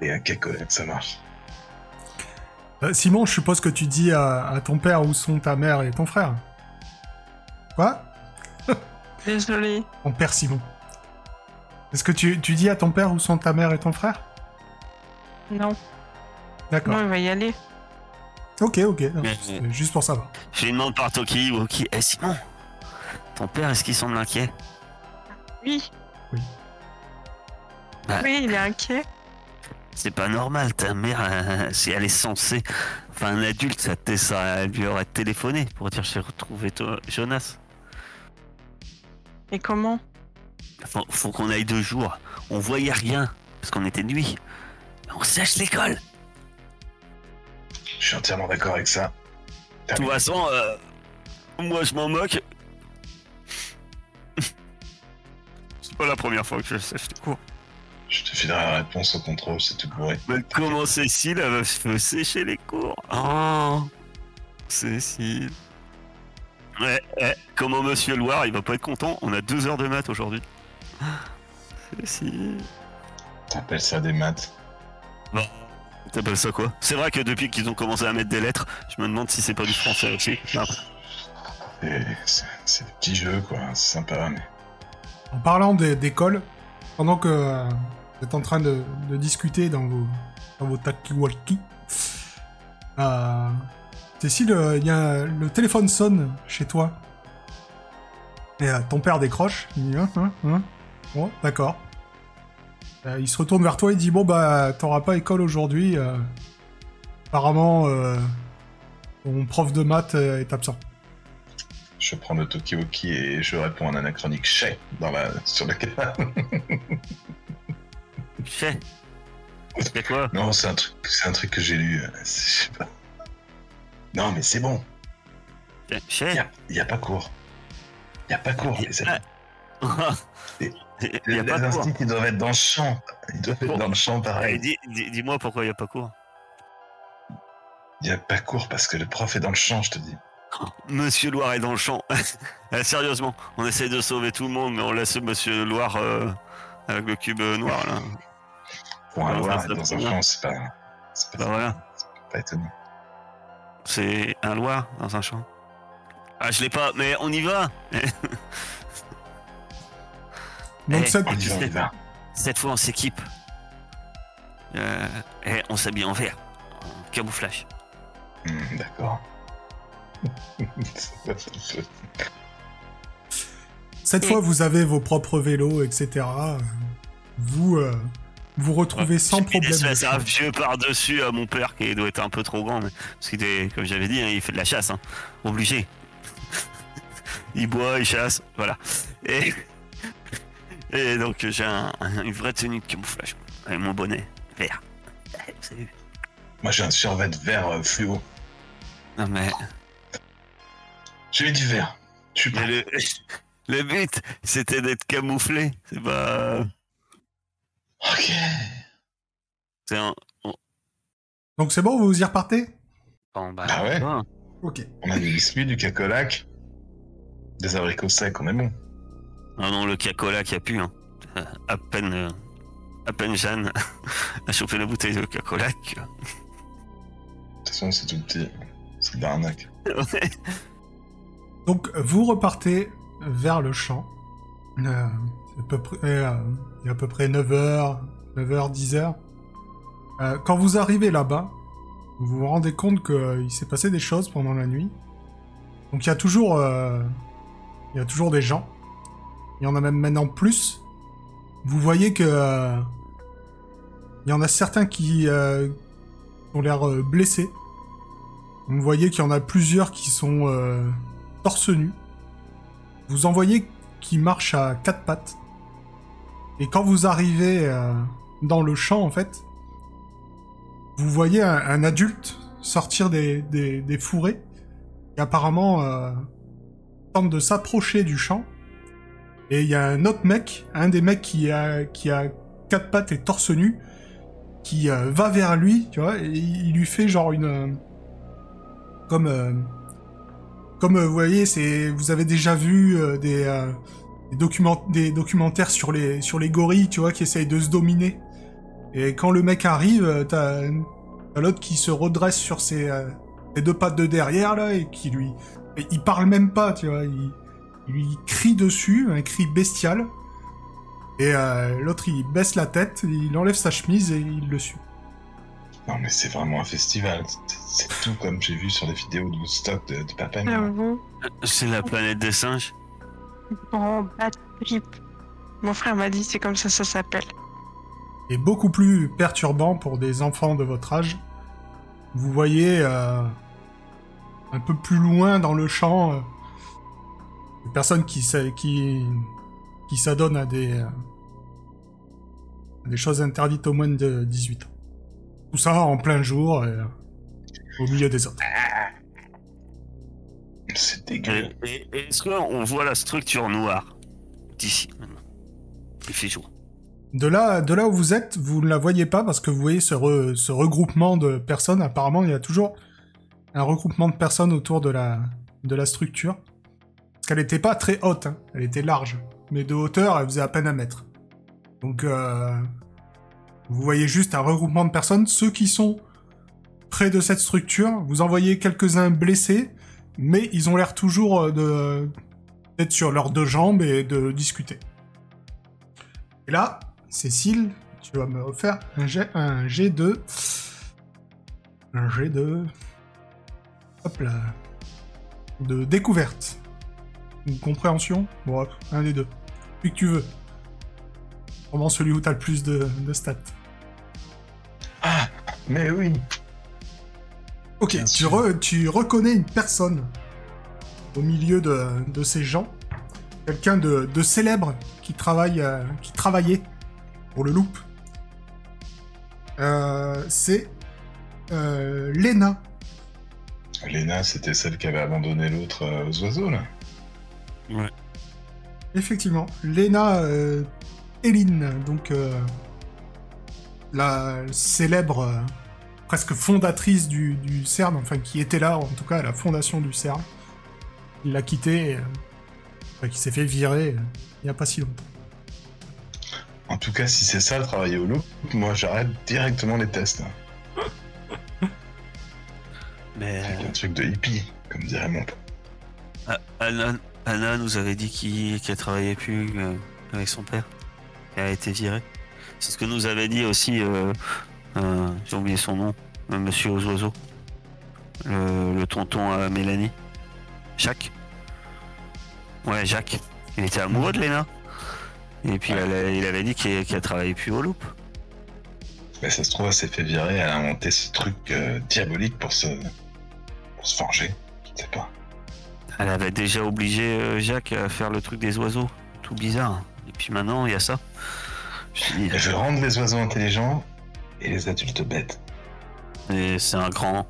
Allez, un cacolette, ça marche. Euh, Simon, je suppose que tu dis à, à ton père où sont ta mère et ton frère. Quoi? [LAUGHS] Désolé. Ton père Simon. Est-ce que tu, tu dis à ton père où sont ta mère et ton frère? Non. D'accord. Non, il va y aller. Ok, ok. non, juste pour savoir. Je lui demande par Toki ou qui. Eh Simon Ton père, est-ce qu'il semble inquiet? Oui. Oui. Bah. Oui, il est inquiet. C'est pas normal, ta mère, euh, si elle est censée. Enfin, un adulte, ça, ça elle lui aurait téléphoné pour dire j'ai retrouvé toi, Jonas. Et comment? Faut, faut qu'on aille deux jours. On voyait rien, parce qu'on était de nuit. On sèche l'école. Je suis entièrement d'accord avec ça. De toute façon, euh, moi je m'en moque. [LAUGHS] C'est pas la première fois que je sèche les cours. Je te filerai la réponse au contrôle, c'est tout bourré. Mais comment Cécile, elle va se sécher les cours Oh Cécile. Ouais, ouais. Comment Monsieur Loire, il va pas être content On a deux heures de maths aujourd'hui. Cécile. T'appelles ça des maths? T'appelles ça quoi? C'est vrai que depuis qu'ils ont commencé à mettre des lettres, je me demande si c'est pas du français aussi. Et C'est c'est des petits jeux, quoi. C'est sympa, mais... En parlant d'école, pendant que euh, vous êtes en train de, discuter dans vos, dans vos euh, Cécile, euh, il y a, le téléphone sonne chez toi. Et euh, ton père décroche. Il dit, hein, hein, hein. D'accord. Euh, il se retourne vers toi et dit, bon, bah, t'auras pas école aujourd'hui. euh. apparemment, euh, ton prof de maths euh, est absent. Je prends le Tokiwoki et je réponds en anachronique chez dans la... sur le canal. Chais. C'est quoi? Non, c'est un truc, c'est un truc que j'ai lu. euh, Je sais pas. Non, mais c'est bon. Il Chais y a, y a pas cours. Il y a pas cours, les amis. Il Les, y a pas de [LAUGHS] cours. instits, ils doivent être dans le champ. Ils doivent être dans le champ, pareil. dis- dis- Dis-moi pourquoi il y a pas cours. Il y a pas cours parce que le prof est dans le champ, je te dis. Monsieur Loire est dans le champ. [LAUGHS] Eh, Sérieusement, on essaie de sauver tout le monde, mais on laisse Monsieur Loire euh, avec le cube euh, noir là. Pour un Ouais, loir ça, être ça dans un champ, c'est pas... C'est pas, Bah voilà, pas étonnant. c'est un Loire dans un champ. Ah, je l'ai pas, mais on y va. [LAUGHS] Donc, Eh, cette, On y va, on y va. Cette fois, on s'équipe. Euh, et on s'habille en vert, en camouflage. Hmm, D'accord. [LAUGHS] Cette Et- fois, vous avez vos propres vélos, etc. Vous euh, vous retrouvez sans J'ai problème. espèces un vieux par-dessus à mon père qui doit être un peu trop grand, mais, parce qu'il est, comme j'avais dit, hein, il fait de la chasse, hein, obligé. [LAUGHS] il boit, il chasse, voilà. Et, [LAUGHS] et donc j'ai un- un- une vraie tenue de camouflage, avec mon bonnet vert. Moi, j'ai un survêt vert euh, fluo. Non mais, J'ai eu du verre. Je suis pas. Mais le, [LAUGHS] le but, c'était d'être camouflé. C'est pas. Ok. C'est un. on- Donc c'est bon, vous y repartez? Bon, bah, Ah ouais. Ok. On a du biscuits, du cacolac, des abricots secs, on est bon. Ah non, le Coca-Cola qui a pu. Hein. À peine. euh, À peine Jeanne [LAUGHS] a chopé la bouteille de Coca-Cola. que- De toute façon, c'est tout petit. C'est de l'arnaque. [LAUGHS] Ouais. Donc vous repartez vers le champ. Euh, à peu euh, il a à peu près 9h, 9h, 10h. Euh, quand vous arrivez là-bas, vous vous rendez compte qu'il s'est passé des choses pendant la nuit. Donc il y a toujours, euh, il y a toujours des gens. Il y en a même maintenant plus. Vous voyez que euh, il y en a certains qui euh, ont l'air euh, blessés. Vous voyez qu'il y en a plusieurs qui sont euh, torse nu. Vous en voyez qui marchent à quatre pattes. Et quand vous arrivez euh, dans le champ, en fait, vous voyez un, adulte sortir des, des, fourrés et apparemment euh, tente de s'approcher du champ. Et il y a un autre mec, un des mecs qui a, qui a quatre pattes et torse nu, qui euh, va vers lui, tu vois, et il lui fait genre une... comme... comme euh, vous voyez, vous avez déjà vu euh, des, euh, des, documentaires sur les gorilles, tu vois, qui essayent de se dominer. Et quand le mec arrive, t'as l'autre qui se redresse sur ses, deux pattes de derrière là et qui lui, il parle même pas, tu vois, il, lui crie dessus, un cri bestial. Et l'autre il baisse la tête, il enlève sa chemise et il le suit. Non, mais c'est vraiment un festival. C'est- tout comme j'ai vu sur les vidéos de stock de, de Papa Ah. C'est la planète des singes. Grand bad trip. Mon frère m'a dit c'est comme ça ça s'appelle. et beaucoup plus perturbant pour des enfants de votre âge. Vous voyez euh, un peu plus loin dans le champ euh, des personnes qui, qui, qui s'adonnent à des, euh, à des choses interdites aux moins de 18 ans. Tout ça en plein jour, euh, au milieu des autres. C'est Et, dégueu. et- et est-ce qu'on voit la structure noire d'ici maintenant? Il fait jour. De là, de là où vous êtes, vous ne la voyez pas parce que vous voyez ce, re- ce regroupement de personnes. Apparemment, il y a toujours un regroupement de personnes autour de la, de la structure. Parce qu'elle n'était pas très haute, hein. elle était large. Mais de hauteur, elle faisait à peine un mètre. Donc, euh, vous voyez juste un regroupement de personnes. Ceux qui sont près de cette structure, vous en voyez quelques-uns blessés, mais ils ont l'air toujours euh, de d'être sur leurs deux jambes et de discuter. Et là, Cécile, tu vas me refaire un jet, un de... Un jet de... Hop là. De découverte. Ou compréhension? Bon, hop, un des deux. Celui que tu veux. Vraiment celui où t'as le plus de stats. Mais oui. Ok, Bien tu, sûr. re- tu reconnais une personne au milieu de, de ces gens. Quelqu'un de, de célèbre qui, travaille, euh, qui travaillait pour le loop. Euh, c'est euh, Lena. Léna, c'était celle qui avait abandonné l'autre euh, aux oiseaux, là. Effectivement, Lena euh, Eline, donc euh, la célèbre, euh, presque fondatrice du, du CERN, enfin qui était là en tout cas à la fondation du CERN. Il l'a quitté, euh, enfin, qui s'est fait virer euh, il n'y a pas si longtemps. En tout cas, si c'est ça, le travailler au loup, moi j'arrête directement les tests. [LAUGHS] Mais C'est un truc de hippie, comme dirait mon euh, Anna, Anna nous avait dit qu'il qu'elle travaillait plus avec son père. Elle a été virée. C'est ce que nous avait dit aussi, euh, euh, j'ai oublié son nom, euh, Monsieur aux oiseaux. Le, le tonton à Mélanie. Jacques Ouais, Jacques. Il était amoureux de Léna. Et puis Ouais. elle a- il avait dit qu'il qu'elle travaillait plus au loop. Mais ça se trouve, elle s'est fait virer, elle a inventé ce truc euh, diabolique pour se... pour se venger. Je sais pas. Elle avait déjà obligé euh, Jacques à faire le truc des oiseaux. Tout bizarre. Et puis maintenant, il y a ça. Je rendre les oiseaux intelligents et les adultes bêtes. Et c'est un grand.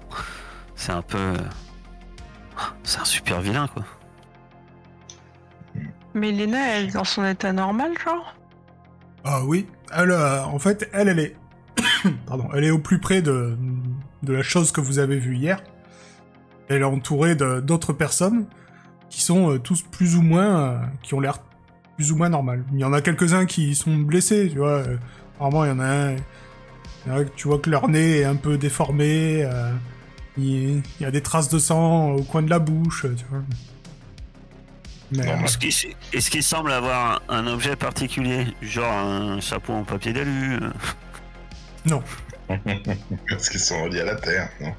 C'est un peu. C'est un super vilain, quoi. Mais Lena, elle est dans son état normal, genre? Ah oui, elle, euh, en fait, elle, elle est, [COUGHS] pardon, elle est au plus près de, de la chose que vous avez vue hier. Elle est entourée de- d'autres personnes qui sont euh, tous plus ou moins, euh, qui ont l'air plus ou moins normal. Il y en a quelques-uns qui sont blessés, tu vois. Apparemment, il y en a un, tu vois que leur nez est un peu déformé. euh, il, il y a des traces de sang au coin de la bouche, tu vois. Mais, euh, Est-ce qu'il est-ce qu'il semble avoir un, un objet particulier, genre un chapeau en papier d'alu euh, non. [LAUGHS] Parce qu'ils sont reliés à la Terre, non?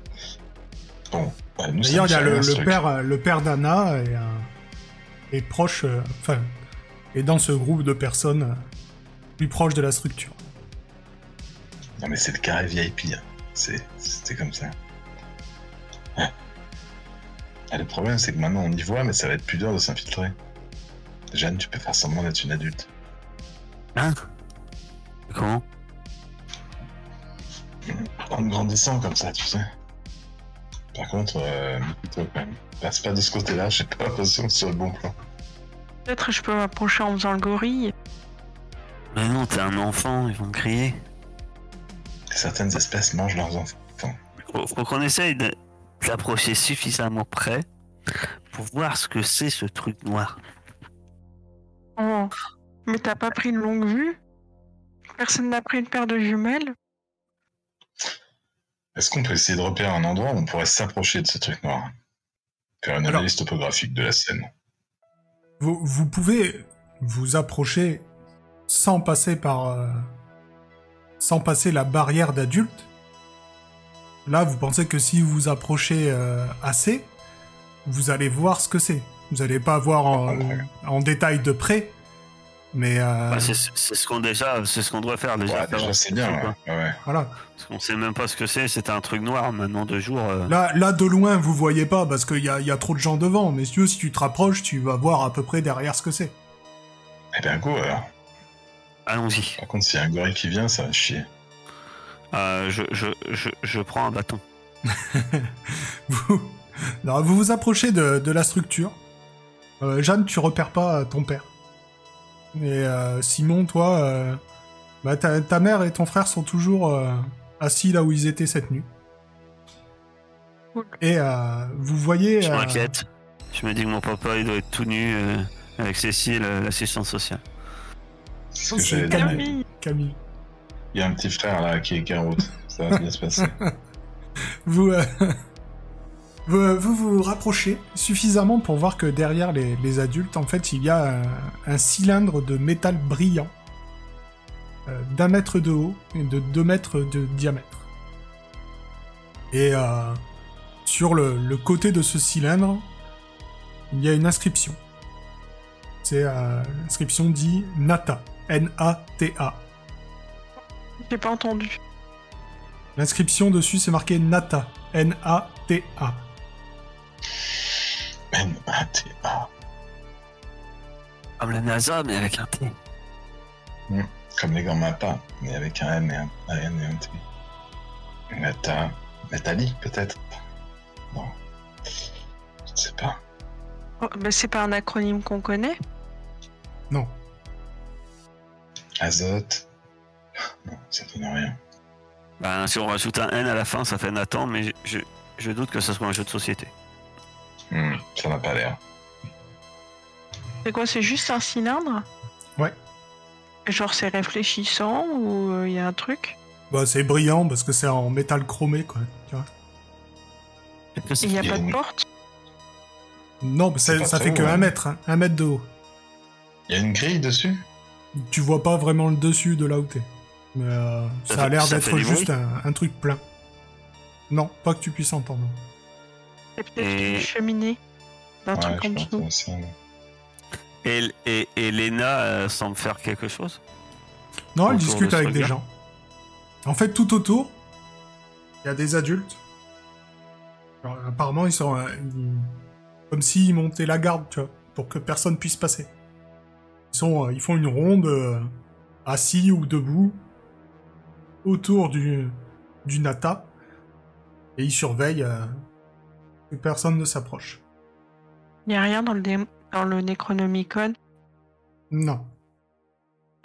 Bon, ouais, nous, ça D'ailleurs, il y a le, père, le père d'Anna est, euh, est proche, euh, est dans ce groupe de personnes euh, plus proches de la structure. Non, mais c'est le carré VIP. hein. C'est- C'était comme ça. Ah, le problème, c'est que maintenant on y voit, mais ça va être plus dur de s'infiltrer. Jeanne, tu peux faire semblant d'être une adulte. Hein? Comment? En grandissant comme ça, tu sais. Par contre, euh, plutôt quand même. Passe pas de ce côté-là, j'ai pas l'impression que ce soit le bon plan. Peut-être je peux m'approcher en faisant le gorille. Mais non, t'es un enfant, ils vont crier. Certaines espèces mangent leurs enfants. Faut, faut qu'on essaye de s'approcher suffisamment près pour voir ce que c'est ce truc noir. Oh. Mais t'as pas pris une longue vue? Personne n'a pris une paire de jumelles? Est-ce qu'on peut essayer de repérer un endroit où on pourrait s'approcher de ce truc noir? Faire une Alors- analyse topographique de la scène. Vous, vous pouvez vous approcher sans passer par, euh, sans passer la barrière d'adulte. Là, vous pensez que si vous vous approchez euh, assez, vous allez voir ce que c'est. Vous allez pas voir en, Ouais. en détail de près, mais euh, Bah, c'est c'est ce qu'on déjà, c'est ce qu'on doit faire déjà. Ouais, savoir déjà, ce c'est que bien, quoi. ouais. ouais. voilà. Parce qu'on sait même pas ce que c'est. C'était un truc noir. Maintenant deux jours. euh, Là, là, de loin, vous voyez pas parce qu'il y a, il y a trop de gens devant. Mais si tu veux, si tu te rapproches, tu vas voir à peu près derrière ce que c'est. Eh bien, go alors. Allons-y. Par contre, s'il y a un gorille qui vient, ça va chier. Euh, je, je, je, je prends un bâton. [LAUGHS] vous, Alors, vous vous approchez de, de la structure. Euh, Jeanne, tu repères pas ton père. Et euh, Simon, toi, euh, bah, ta, ta mère et ton frère sont toujours euh, assis là où ils étaient cette nuit. Et euh, vous voyez... Je euh, m'inquiète. Je me dis que mon papa il doit être tout nu euh, avec Cécile, euh, l'assistante sociale. C'est Camille. Camille Il y a un petit frère là qui est qui est en route. Ça va bien se passer. [LAUGHS] Vous, euh, vous, vous vous rapprochez suffisamment pour voir que derrière les, les adultes, en fait, il y a un, un cylindre de métal brillant euh, d'un mètre de haut et de deux mètres de diamètre. Et euh, sur le, le côté de ce cylindre, il y a une inscription. C'est euh, l'inscription dit Nata. N-A-T-A. J'ai pas entendu. L'inscription dessus, c'est marqué Nata. N-A-T-A. N-A-T-A. Comme la NASA, mais avec un T. Comme les grands mappas, mais avec un N et un, un N et un T. Meta. Nathalie, peut-être Non. Je ne sais pas. Oh, bah, c'est pas un acronyme qu'on connaît Non. Azote. Non, ça donne rien. Bah, si on rajoute un N à la fin, ça fait Nathan, mais je, je, je doute que ce soit un jeu de société. Hmm, ça n'a pas l'air. C'est quoi C'est juste un cylindre? Ouais. Genre c'est réfléchissant ou il y a un truc? Bah, c'est brillant parce que c'est en métal chromé, quoi. Tu vois Il n'y a Il y a pas de porte? Non, mais ça, fait que un hein. mètre, hein, un mètre de haut. Il y a une grille dessus? Tu vois pas vraiment le dessus de là où t'es. Mais euh, Ça ça, a l'air d'être juste un truc plein. Non, pas que tu puisses entendre. Peut-être Et- une cheminée d'un Ouais, truc dessous. aussi. Et, et, et Lena euh, semble faire quelque chose Non, elle discute de avec des gens. En fait, tout autour, il y a des adultes. Alors, apparemment, ils sont euh, ils- comme s'ils montaient la garde, tu vois, pour que personne puisse passer. Ils sont, euh, ils font une ronde, euh, assis ou debout, autour du du nata, et ils surveillent personne ne s'approche. Il n'y a rien dans le, dé- dans le Necronomicon? Non.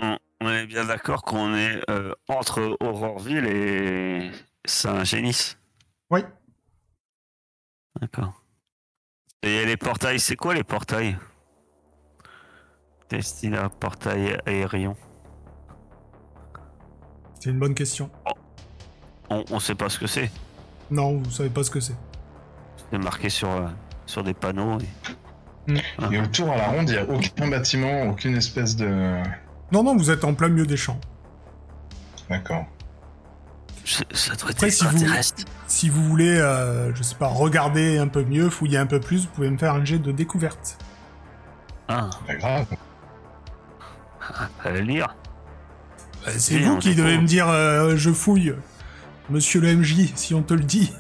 On, on est bien d'accord qu'on est euh, entre Auroreville et Saint-Génis. Oui. D'accord. Et les portails, c'est quoi les portails? Destina, portail aérien. C'est une bonne question. On, on sait pas ce que c'est. Non, vous savez pas ce que c'est. C'est marqué sur, euh, sur des panneaux. et- Et autour à la ronde, il n'y a aucun bâtiment, aucune espèce de. Non, non, vous êtes en plein milieu des champs. D'accord. Ça, doit être Après, si vous-. Si vous voulez, euh, je sais pas, regarder un peu mieux, fouiller un peu plus, vous pouvez me faire un jet de découverte. Ah, Pas grave. à la lire. Euh, C'est vous qui devez me dire euh, je fouille, monsieur le MJ, si on te le dit.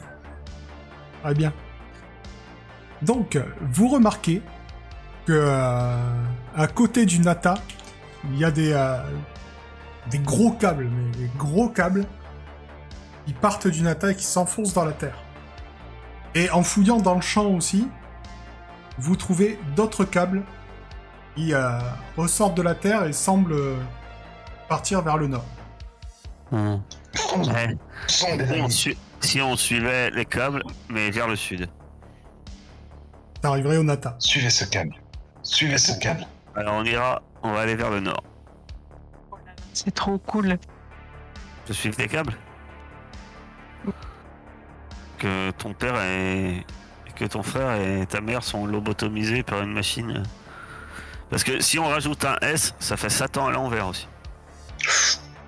Très bien. Donc, vous remarquez que euh, à côté du Nata, il y a des, euh, des gros câbles, mais des gros câbles qui partent du Nata et qui s'enfoncent dans la terre. Et en fouillant dans le champ aussi, vous trouvez d'autres câbles qui euh, ressortent de la terre et semblent euh, partir vers le nord. Hmm. Ouais. Si on suivait les câbles, mais vers le sud. T'arriverais au Nata. Suivez ce câble. Suivez ce câble. Alors on ira, on va aller vers le nord. C'est trop cool. Je suis les câbles? Que ton père et que ton frère et ta mère sont lobotomisés par une machine. Parce que si on rajoute un S, ça fait Satan à l'envers aussi.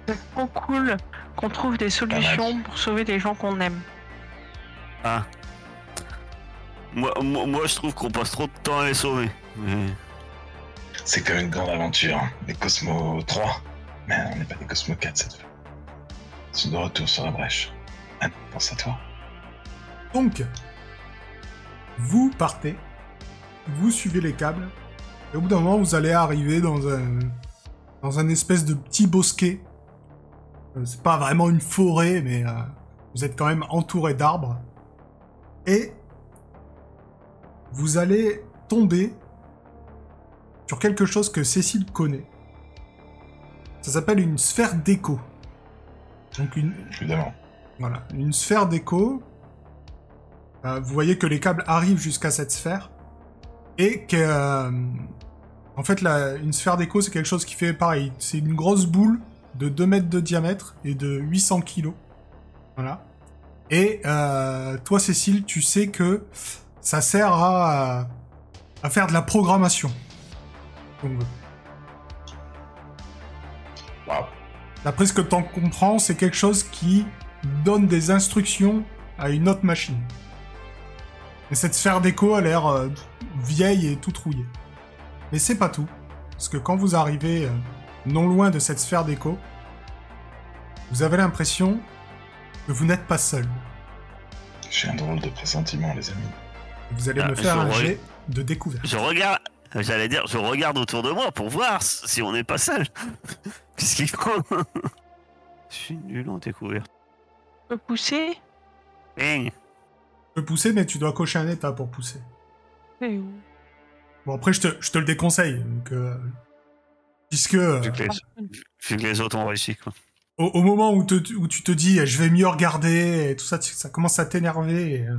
C'est trop cool qu'on trouve des solutions pour sauver des gens qu'on aime. Ah. Moi, moi, moi, je trouve qu'on passe trop de temps à les sauver. Mais- C'est quand même une grande aventure. hein. Les Cosmo 3. Mais on n'est pas des Cosmo 4 cette fois. Ils sont de retour sur la brèche. Ah, pense à toi. Donc, vous partez, vous suivez les câbles, et au bout d'un moment, vous allez arriver dans un, dans un espèce de petit bosquet. Euh, c'est pas vraiment une forêt, mais euh, vous êtes quand même entouré d'arbres. Et vous allez tomber sur quelque chose que Cécile connaît. Ça s'appelle une sphère d'écho. Donc une, Évidemment. voilà, une sphère d'écho. Euh, vous voyez que les câbles arrivent jusqu'à cette sphère. Et que. euh, en fait, la- une sphère d'écho, c'est quelque chose qui fait pareil. C'est une grosse boule de 2 mètres de diamètre et de 800 kilos. Voilà. Et euh, toi, Cécile, tu sais que ça sert à, à faire de la programmation. Donc. D'après ce que t'en comprends, c'est quelque chose qui donne des instructions à une autre machine. Et cette sphère d'écho a l'air euh, vieille et toute rouillée. Mais c'est pas tout. Parce que quand vous arrivez euh, non loin de cette sphère d'écho, vous avez l'impression que vous n'êtes pas seul. J'ai un drôle de pressentiment, les amis. Vous allez Ah, me faire je un re- jet de découverte. Je regarde, j'allais dire, je regarde autour de moi pour voir si on n'est pas seul. [LAUGHS] Qu'est-ce qu'il faut? Je suis nul en découverte. Je peux pousser? Bing. Tu peux pousser, mais tu dois cocher un état pour pousser. Eh, Bon, après, je te, je te le déconseille. Donc, euh, puisque... euh, Vu que les, vu que les autres ont réussi, quoi. au, au moment où, te- où tu te dis je vais mieux regarder et tout ça, tu- ça commence à t'énerver. Et, euh,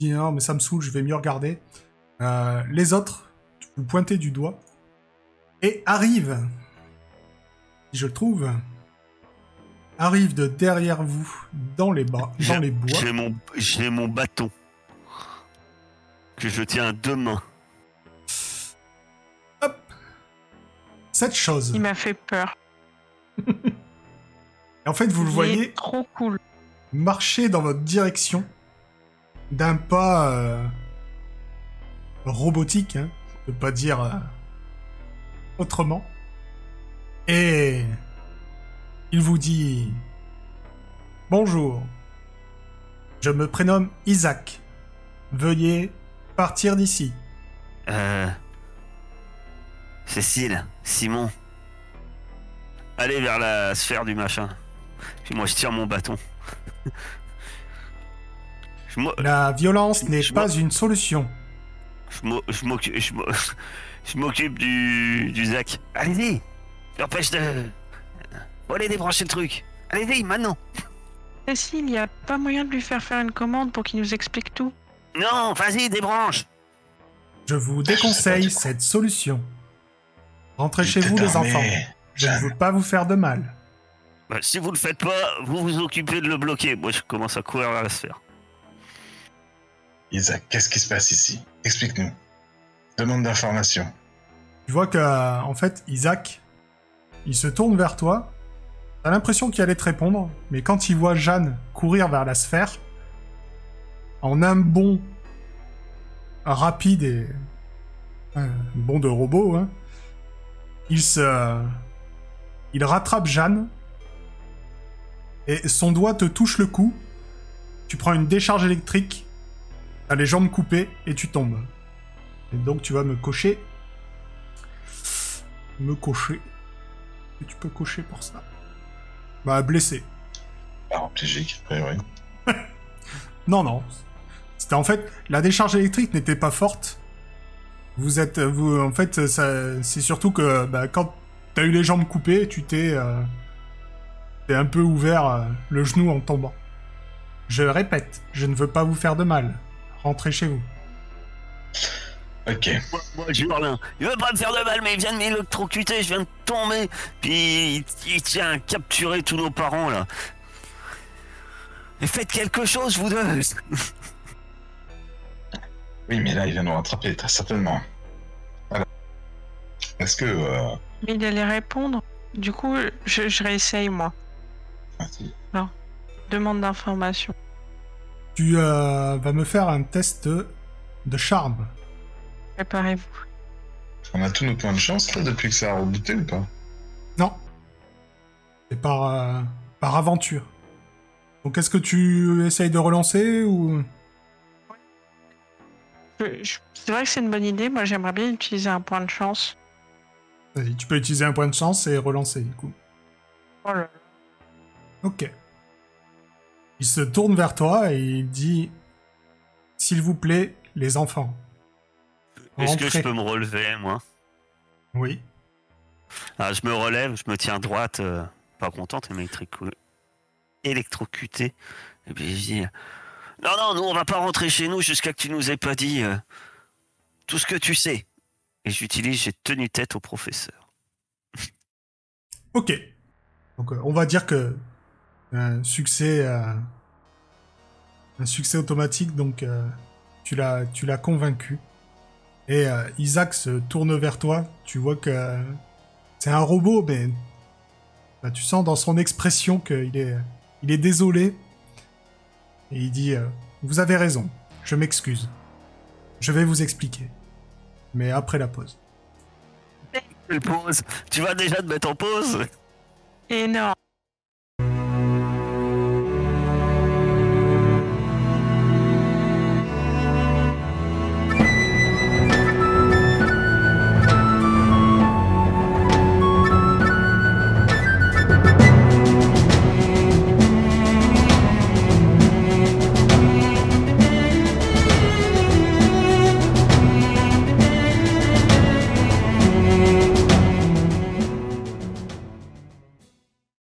dis non mais ça me saoule, je vais mieux regarder. Euh, les autres, vous pointez du doigt et arrivent, si je le trouve, arrivent de derrière vous dans les bas, dans J'ai- les bois. J'ai mon, j'ai mon bâton que je tiens à deux mains. Cette chose. Il m'a fait peur. Et [LAUGHS] en fait, vous le Il est voyez Trop cool. marcher dans votre direction d'un pas euh, robotique, hein, peux pas dire euh, autrement. Et il vous dit Bonjour, je me prénomme Isaac. Veuillez partir d'ici. Euh... Cécile, Simon. Allez vers la sphère du machin. Puis moi je tire mon bâton. Moi, La violence n'est pas une solution. je m'o- je m'occupe je m'o- [LAUGHS] je m'occupe du, du Zach. Allez-y N'empêche de... Faut aller débrancher le truc. Allez-y, maintenant Cécile, il n'y a pas moyen de lui faire faire une commande pour qu'il nous explique tout? Non, vas-y, débranche Je vous déconseille cette solution. Rentrez chez vous, les enfants. Je ne veux pas vous faire de mal. Bah, Si vous le faites pas, vous vous occupez de le bloquer. Moi, je commence à courir vers la sphère. Isaac, qu'est-ce qui se passe ici? Explique-nous. Demande d'informations. Tu vois que, euh, en fait, Isaac, il se tourne vers toi. T'as l'impression qu'il allait te répondre, mais quand il voit Jeanne courir vers la sphère, en un bond rapide et un bond de robot, hein, il se, il rattrape Jeanne et son doigt te touche le cou. Tu prends une décharge électrique, t'as les jambes coupées et tu tombes. Et donc tu vas me cocher me cocher. Et tu peux cocher pour ça. Bah, blessé. Paraplégique, a priori. [LAUGHS] Non, non. C'était en fait, la décharge électrique n'était pas forte. Vous êtes, vous, en fait, ça, c'est surtout que bah, quand t'as eu les jambes coupées, tu t'es, euh, t'es un peu ouvert euh, le genou en tombant. Je répète, je ne veux pas vous faire de mal. Rentrez chez vous. Ok. Moi, moi je hurle. hein. Il veut pas me faire de mal, mais il vient de m'électrocuter, je viens de tomber. Puis il, il tient à capturer tous nos parents, là. Et faites quelque chose, vous deux Oui, mais là, il vient nous rattraper, très certainement. Alors, est-ce que... Euh... Mais il allait répondre. Du coup, je, je réessaye, moi. vas-y. Demande d'information. Tu euh, vas me faire un test de charme. Préparez-vous. On a tous nos points de chance, là, depuis que ça a rebooté ou pas? Non. C'est par, euh, par aventure. Donc est-ce que tu essayes de relancer ou... C'est vrai que c'est une bonne idée. Moi, j'aimerais bien utiliser un point de chance. Vas-y, tu peux utiliser un point de chance et relancer du coup. Oh là. Ok. Il se tourne vers toi et il dit S'il vous plaît, les enfants. Est-ce que je peux me relever, moi? Oui. Ah, Je me relève, je me tiens droite, euh, pas contente, électrocutée. Et puis je dis Non, non, nous, on va pas rentrer chez nous jusqu'à que tu nous aies pas dit euh, tout ce que tu sais. Et j'utilise, j'ai tenu tête au professeur. Ok. Donc euh, on va dire que un succès, euh, un succès automatique. Donc euh, tu l'as, tu l'as convaincu. Et euh, Isaac se tourne vers toi. Tu vois que c'est un robot, mais bah, tu sens dans son expression qu'il est, il est désolé. Et il dit euh, Vous avez raison. Je m'excuse. Je vais vous expliquer. Mais après la pause. Quelle pause Tu vas déjà te mettre en pause? Et non.